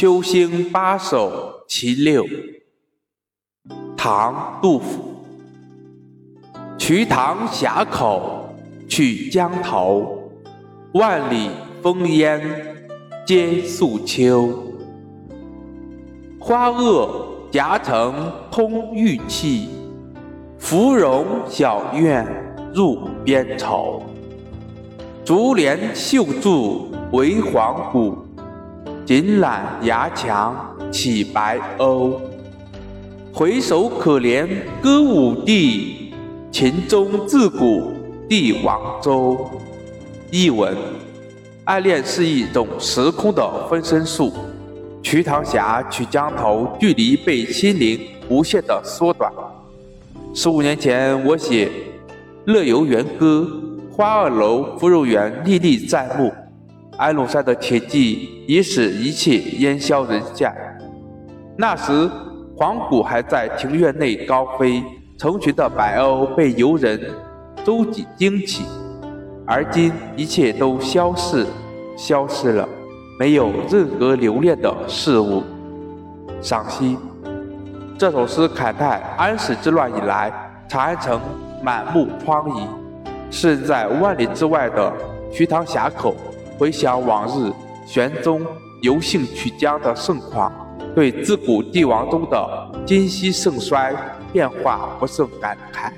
秋兴八首其六，唐·杜甫。瞿塘峡口去江头，万里风烟接素秋。花萼夹层通玉砌，芙蓉小院入边愁。竹帘绣柱为黄骨。锦缆牙墙起白鸥，回首可怜歌舞地，秦钟自古帝王州。译文：爱恋是一种时空的分身术。瞿塘峡曲江头，距离被心灵无限的缩短。十五年前，我写《乐游原歌》，花萼楼芙蓉园历历在目。安禄山的铁骑已使一切烟消人散。那时，黄谷还在庭院内高飞，成群的白鸥被游人周济惊起。而今，一切都消逝，消失了，没有任何留恋的事物。赏析：这首诗慨叹安史之乱以来，长安城满目疮痍，是在万里之外的瞿塘峡口。回想往日玄宗游幸曲江的盛况，对自古帝王中的今昔盛衰变化不胜感慨。